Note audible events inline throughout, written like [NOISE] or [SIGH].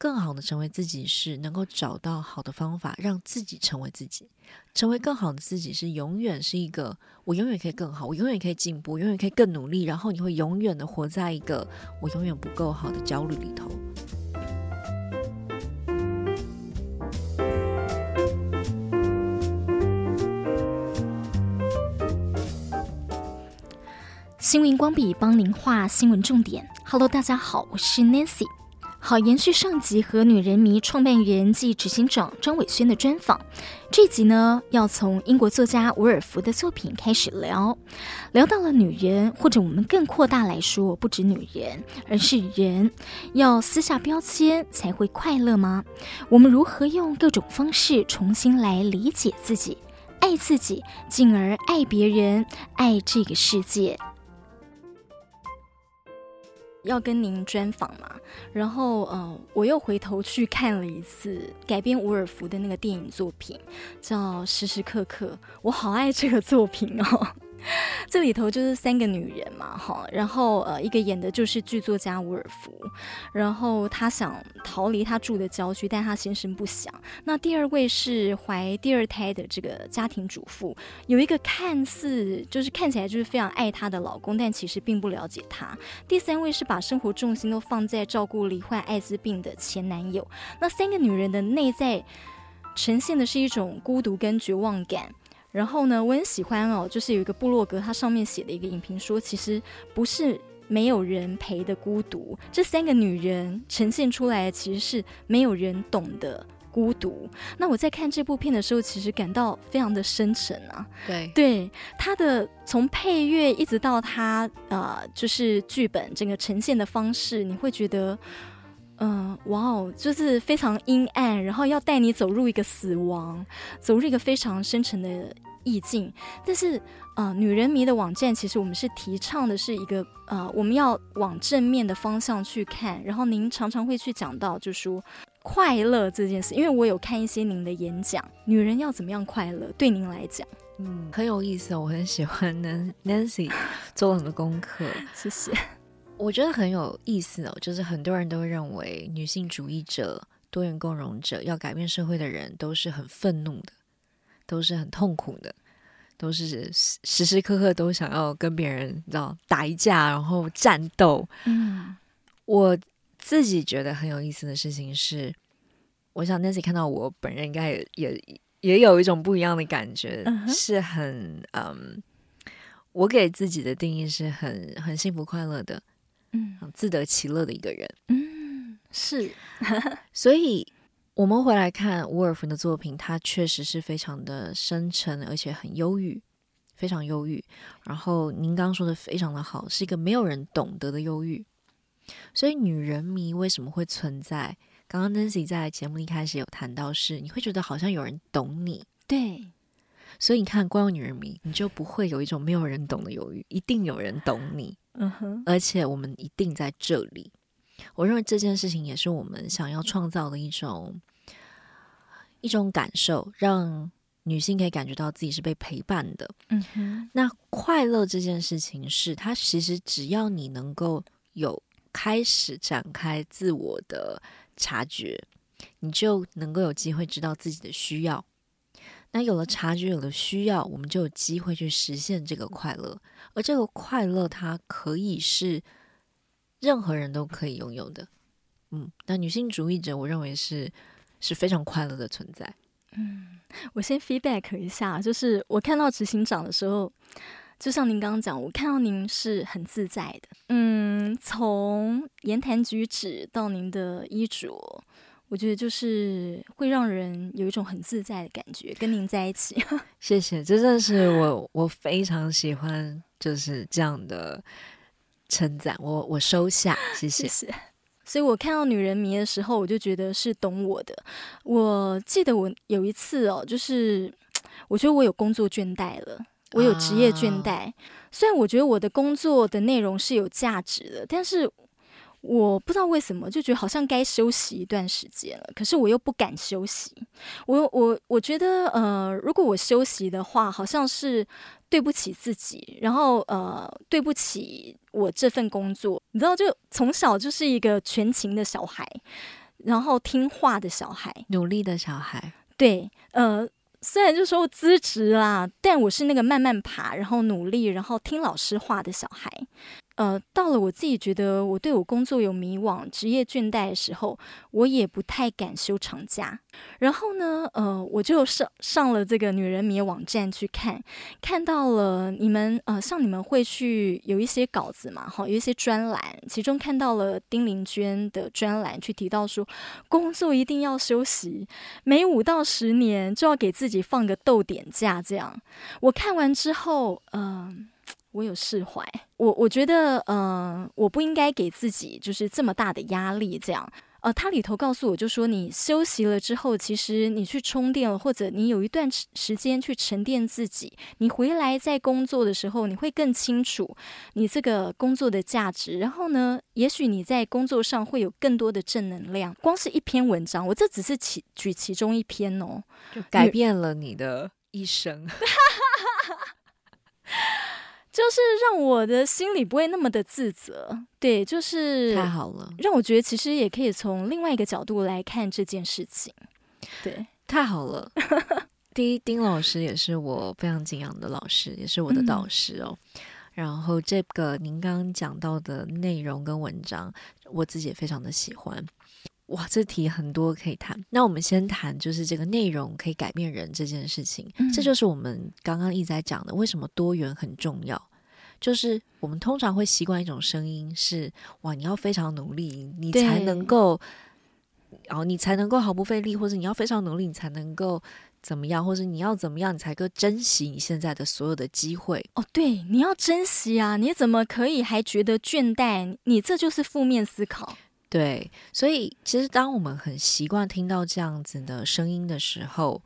更好的成为自己是能够找到好的方法，让自己成为自己。成为更好的自己是永远是一个，我永远可以更好，我永远可以进步，永远可以更努力。然后你会永远的活在一个我永远不够好的焦虑里头。新闻光笔帮您画新闻重点。Hello，大家好，我是 Nancy。好，延续上集和女人迷创办人暨执行长张伟轩的专访，这集呢要从英国作家伍尔夫的作品开始聊，聊到了女人，或者我们更扩大来说，不止女人，而是人，要撕下标签才会快乐吗？我们如何用各种方式重新来理解自己、爱自己，进而爱别人、爱这个世界？要跟您专访嘛，然后呃，我又回头去看了一次改编伍尔夫的那个电影作品，叫《时时刻刻》，我好爱这个作品哦。[LAUGHS] 这里头就是三个女人嘛，哈，然后呃，一个演的就是剧作家伍尔夫，然后她想逃离她住的郊区，但她先生不想。那第二位是怀第二胎的这个家庭主妇，有一个看似就是看起来就是非常爱她的老公，但其实并不了解她。第三位是把生活重心都放在照顾罹患艾滋病的前男友。那三个女人的内在呈现的是一种孤独跟绝望感。然后呢，我很喜欢哦，就是有一个部落格，它上面写的一个影评说，其实不是没有人陪的孤独，这三个女人呈现出来的其实是没有人懂的孤独。那我在看这部片的时候，其实感到非常的深沉啊。对对，它的从配乐一直到它呃，就是剧本整个呈现的方式，你会觉得。嗯，哇哦，就是非常阴暗，然后要带你走入一个死亡，走入一个非常深沉的意境。但是，呃，女人迷的网站其实我们是提倡的是一个，呃，我们要往正面的方向去看。然后您常常会去讲到，就是说快乐这件事，因为我有看一些您的演讲，女人要怎么样快乐？对您来讲，嗯，很有意思哦，我很喜欢 Nancy 做了很多功课，谢谢。我觉得很有意思哦，就是很多人都认为女性主义者、多元共融者要改变社会的人都是很愤怒的，都是很痛苦的，都是时时刻刻都想要跟别人你知道打一架，然后战斗。嗯，我自己觉得很有意思的事情是，我想 Nancy 看到我本人应该也也也有一种不一样的感觉，嗯、是很嗯，我给自己的定义是很很幸福快乐的。嗯，自得其乐的一个人，嗯，是，[LAUGHS] 所以我们回来看伍尔夫的作品，他确实是非常的深沉，而且很忧郁，非常忧郁。然后您刚刚说的非常的好，是一个没有人懂得的忧郁。所以女人迷为什么会存在？刚刚 Nancy 在节目一开始有谈到是，是你会觉得好像有人懂你，对。所以你看，光有女人迷，你就不会有一种没有人懂的忧郁，一定有人懂你。嗯哼，而且我们一定在这里。我认为这件事情也是我们想要创造的一种一种感受，让女性可以感觉到自己是被陪伴的。嗯哼，那快乐这件事情是，它其实只要你能够有开始展开自我的察觉，你就能够有机会知道自己的需要。那有了察觉，有了需要，我们就有机会去实现这个快乐。而这个快乐，它可以是任何人都可以拥有的。嗯，那女性主义者，我认为是是非常快乐的存在。嗯，我先 feedback 一下，就是我看到执行长的时候，就像您刚刚讲，我看到您是很自在的。嗯，从言谈举止到您的衣着。我觉得就是会让人有一种很自在的感觉，跟您在一起。[LAUGHS] 谢谢，这正是我我非常喜欢就是这样的称赞，我我收下，谢谢。谢谢。所以我看到女人迷的时候，我就觉得是懂我的。我记得我有一次哦，就是我觉得我有工作倦怠了，我有职业倦怠。啊。虽然我觉得我的工作的内容是有价值的，但是。我不知道为什么就觉得好像该休息一段时间了，可是我又不敢休息。我我我觉得，呃，如果我休息的话，好像是对不起自己，然后呃，对不起我这份工作。你知道，就从小就是一个全勤的小孩，然后听话的小孩，努力的小孩。对，呃，虽然就说资质啦，但我是那个慢慢爬，然后努力，然后听老师话的小孩。呃，到了我自己觉得我对我工作有迷惘、职业倦怠的时候，我也不太敢休长假。然后呢，呃，我就上上了这个女人迷网站去看，看到了你们呃，像你们会去有一些稿子嘛，哈，有一些专栏，其中看到了丁玲娟的专栏，去提到说工作一定要休息，每五到十年就要给自己放个逗点假。这样，我看完之后，嗯、我有释怀，我我觉得，嗯、呃，我不应该给自己就是这么大的压力，这样。呃，它里头告诉我就说，你休息了之后，其实你去充电了，或者你有一段时间去沉淀自己，你回来在工作的时候，你会更清楚你这个工作的价值。然后呢，也许你在工作上会有更多的正能量。光是一篇文章，我这只是其举其中一篇哦，就改变了你的一生。[LAUGHS] 就是让我的心里不会那么的自责，对，就是太好了，让我觉得其实也可以从另外一个角度来看这件事情，对，太好了。[LAUGHS] 第一，丁老师也是我非常敬仰的老师，也是我的导师哦。嗯、然后这个您刚刚讲到的内容跟文章，我自己也非常的喜欢。哇，这题很多可以谈。那我们先谈，就是这个内容可以改变人这件事情。嗯、这就是我们刚刚一直在讲的，为什么多元很重要。就是我们通常会习惯一种声音是：哇，你要非常努力，你才能够，然后、哦、你才能够毫不费力，或者你要非常努力，你才能够怎么样，或者你要怎么样，你才够珍惜你现在的所有的机会。哦，对，你要珍惜啊！你怎么可以还觉得倦怠？你这就是负面思考。对，所以其实当我们很习惯听到这样子的声音的时候，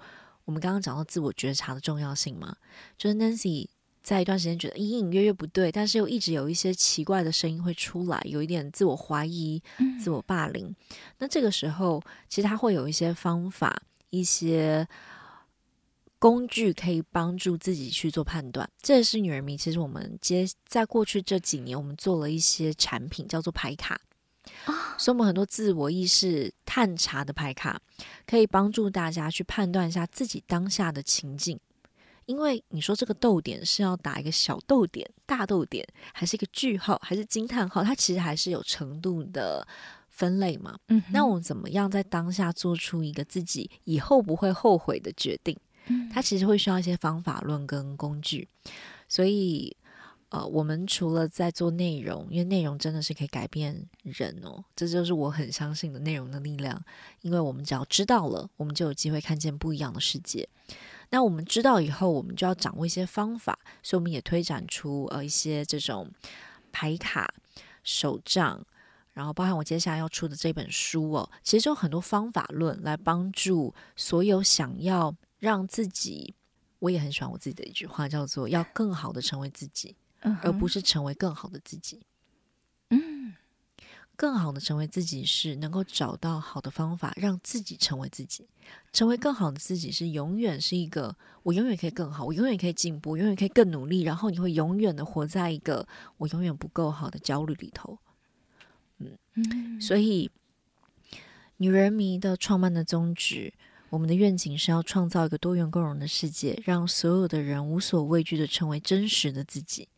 我们刚刚讲到自我觉察的重要性嘛，就是 Nancy 在一段时间觉得隐隐约约不对，但是又一直有一些奇怪的声音会出来，有一点自我怀疑、自我霸凌。嗯、那这个时候，其实他会有一些方法、一些工具可以帮助自己去做判断。这也是女人迷，其实我们接在过去这几年，我们做了一些产品，叫做牌卡。所以，我们很多自我意识探查的牌卡，可以帮助大家去判断一下自己当下的情境。因为你说这个逗点是要打一个小逗点、大逗点，还是一个句号，还是惊叹号？它其实还是有程度的分类嘛。嗯，那我们怎么样在当下做出一个自己以后不会后悔的决定？它其实会需要一些方法论跟工具。所以。呃，我们除了在做内容，因为内容真的是可以改变人哦，这就是我很相信的内容的力量。因为我们只要知道了，我们就有机会看见不一样的世界。那我们知道以后，我们就要掌握一些方法，所以我们也推展出呃一些这种牌卡、手账，然后包含我接下来要出的这本书哦，其实就有很多方法论来帮助所有想要让自己，我也很喜欢我自己的一句话，叫做要更好的成为自己。而不是成为更好的自己。嗯，更好的成为自己是能够找到好的方法，让自己成为自己。成为更好的自己是永远是一个我永远可以更好，我永远可以进步，我永远可以更努力。然后你会永远的活在一个我永远不够好的焦虑里头。嗯，嗯，所以女人迷的创办的宗旨，我们的愿景是要创造一个多元共融的世界，让所有的人无所畏惧的成为真实的自己。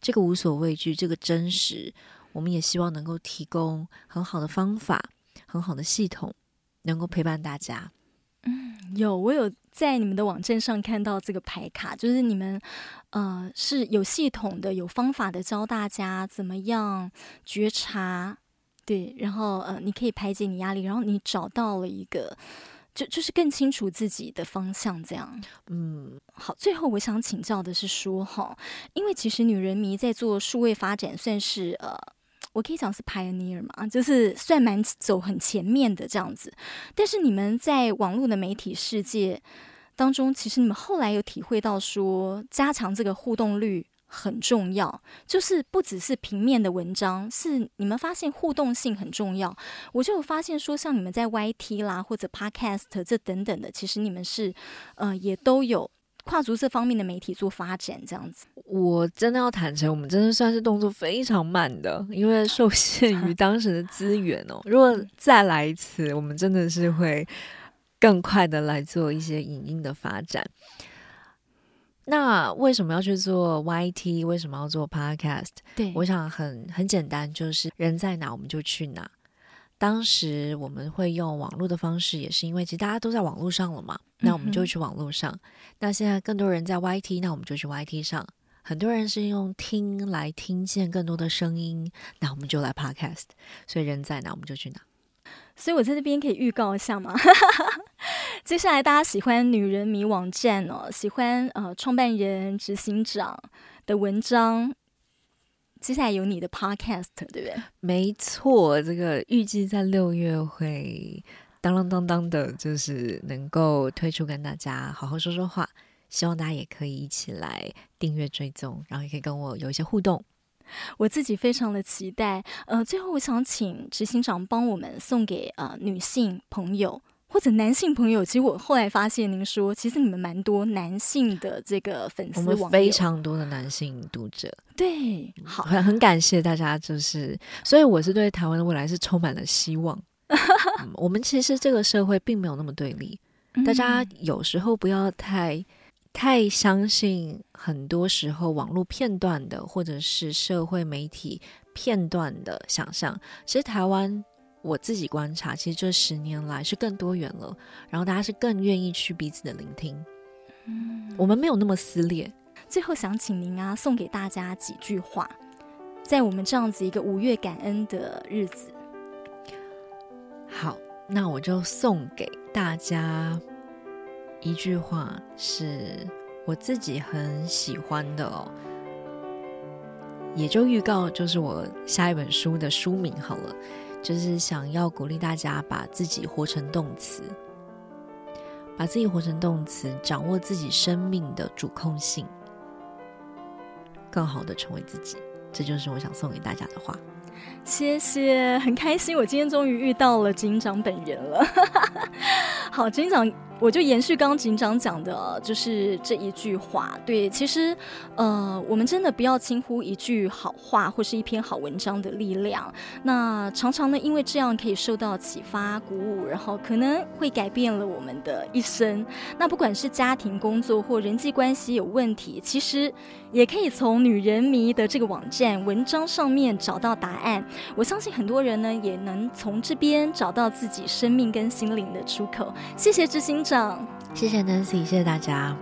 这个无所畏惧，这个真实，我们也希望能够提供很好的方法、很好的系统，能够陪伴大家。嗯，有，我有在你们的网站上看到这个牌卡，就是你们呃是有系统的、有方法的教大家怎么样觉察，对，然后呃你可以排解你压力，然后你找到了一个。就就是更清楚自己的方向，这样。嗯，好。最后我想请教的是说，哈，因为其实女人迷在做数位发展，算是呃，我可以讲是 pioneer 嘛，就是算蛮走很前面的这样子。但是你们在网络的媒体世界当中，其实你们后来有体会到说，加强这个互动率。很重要，就是不只是平面的文章，是你们发现互动性很重要。我就有发现说，像你们在 YT 啦或者 Podcast 这等等的，其实你们是呃也都有跨足这方面的媒体做发展，这样子。我真的要坦诚，我们真的算是动作非常慢的，因为受限于 [LAUGHS] 当时的资源哦。如果再来一次，我们真的是会更快的来做一些影音的发展。那为什么要去做 YT？为什么要做 Podcast？对，我想很很简单，就是人在哪我们就去哪。当时我们会用网络的方式，也是因为其实大家都在网络上了嘛，那我们就去网络上。嗯、那现在更多人在 YT，那我们就去 YT 上。很多人是用听来听见更多的声音，那我们就来 Podcast。所以人在哪，我们就去哪。所以我在这边可以预告一下吗？[LAUGHS] 接下来大家喜欢女人迷网站哦，喜欢呃创办人、执行长的文章。接下来有你的 Podcast，对不对？没错，这个预计在六月会当当当当的，就是能够推出跟大家好好说说话。希望大家也可以一起来订阅追踪，然后也可以跟我有一些互动。我自己非常的期待。呃，最后我想请执行长帮我们送给呃女性朋友或者男性朋友。其实我后来发现，您说其实你们蛮多男性的这个粉丝，我们非常多的男性读者。对，好，很很感谢大家，就是所以我是对台湾的未来是充满了希望。[LAUGHS] 嗯，我们其实这个社会并没有那么对立，大家有时候不要太。太相信很多时候网络片段的，或者是社会媒体片段的想象。其实台湾，我自己观察，其实这十年来是更多元了，然后大家是更愿意去彼此的聆听。嗯，我们没有那么撕裂。最后想请您啊，送给大家几句话，在我们这样子一个五月感恩的日子。好，那我就送给大家。一句话是我自己很喜欢的哦，也就预告就是我下一本书的书名好了，就是想要鼓励大家把自己活成动词，把自己活成动词，掌握自己生命的主控性，更好的成为自己，这就是我想送给大家的话。谢谢，很开心，我今天终于遇到了警长本人了。[LAUGHS] 好，警长。我就延续刚警长讲的，就是这一句话。对，其实，呃，我们真的不要轻忽一句好话或是一篇好文章的力量。那常常呢，因为这样可以受到启发、鼓舞，然后可能会改变了我们的一生。那不管是家庭、工作或人际关系有问题，其实也可以从女人迷的这个网站文章上面找到答案。我相信很多人呢，也能从这边找到自己生命跟心灵的出口。谢谢知心长。谢谢 Nancy，谢谢大家。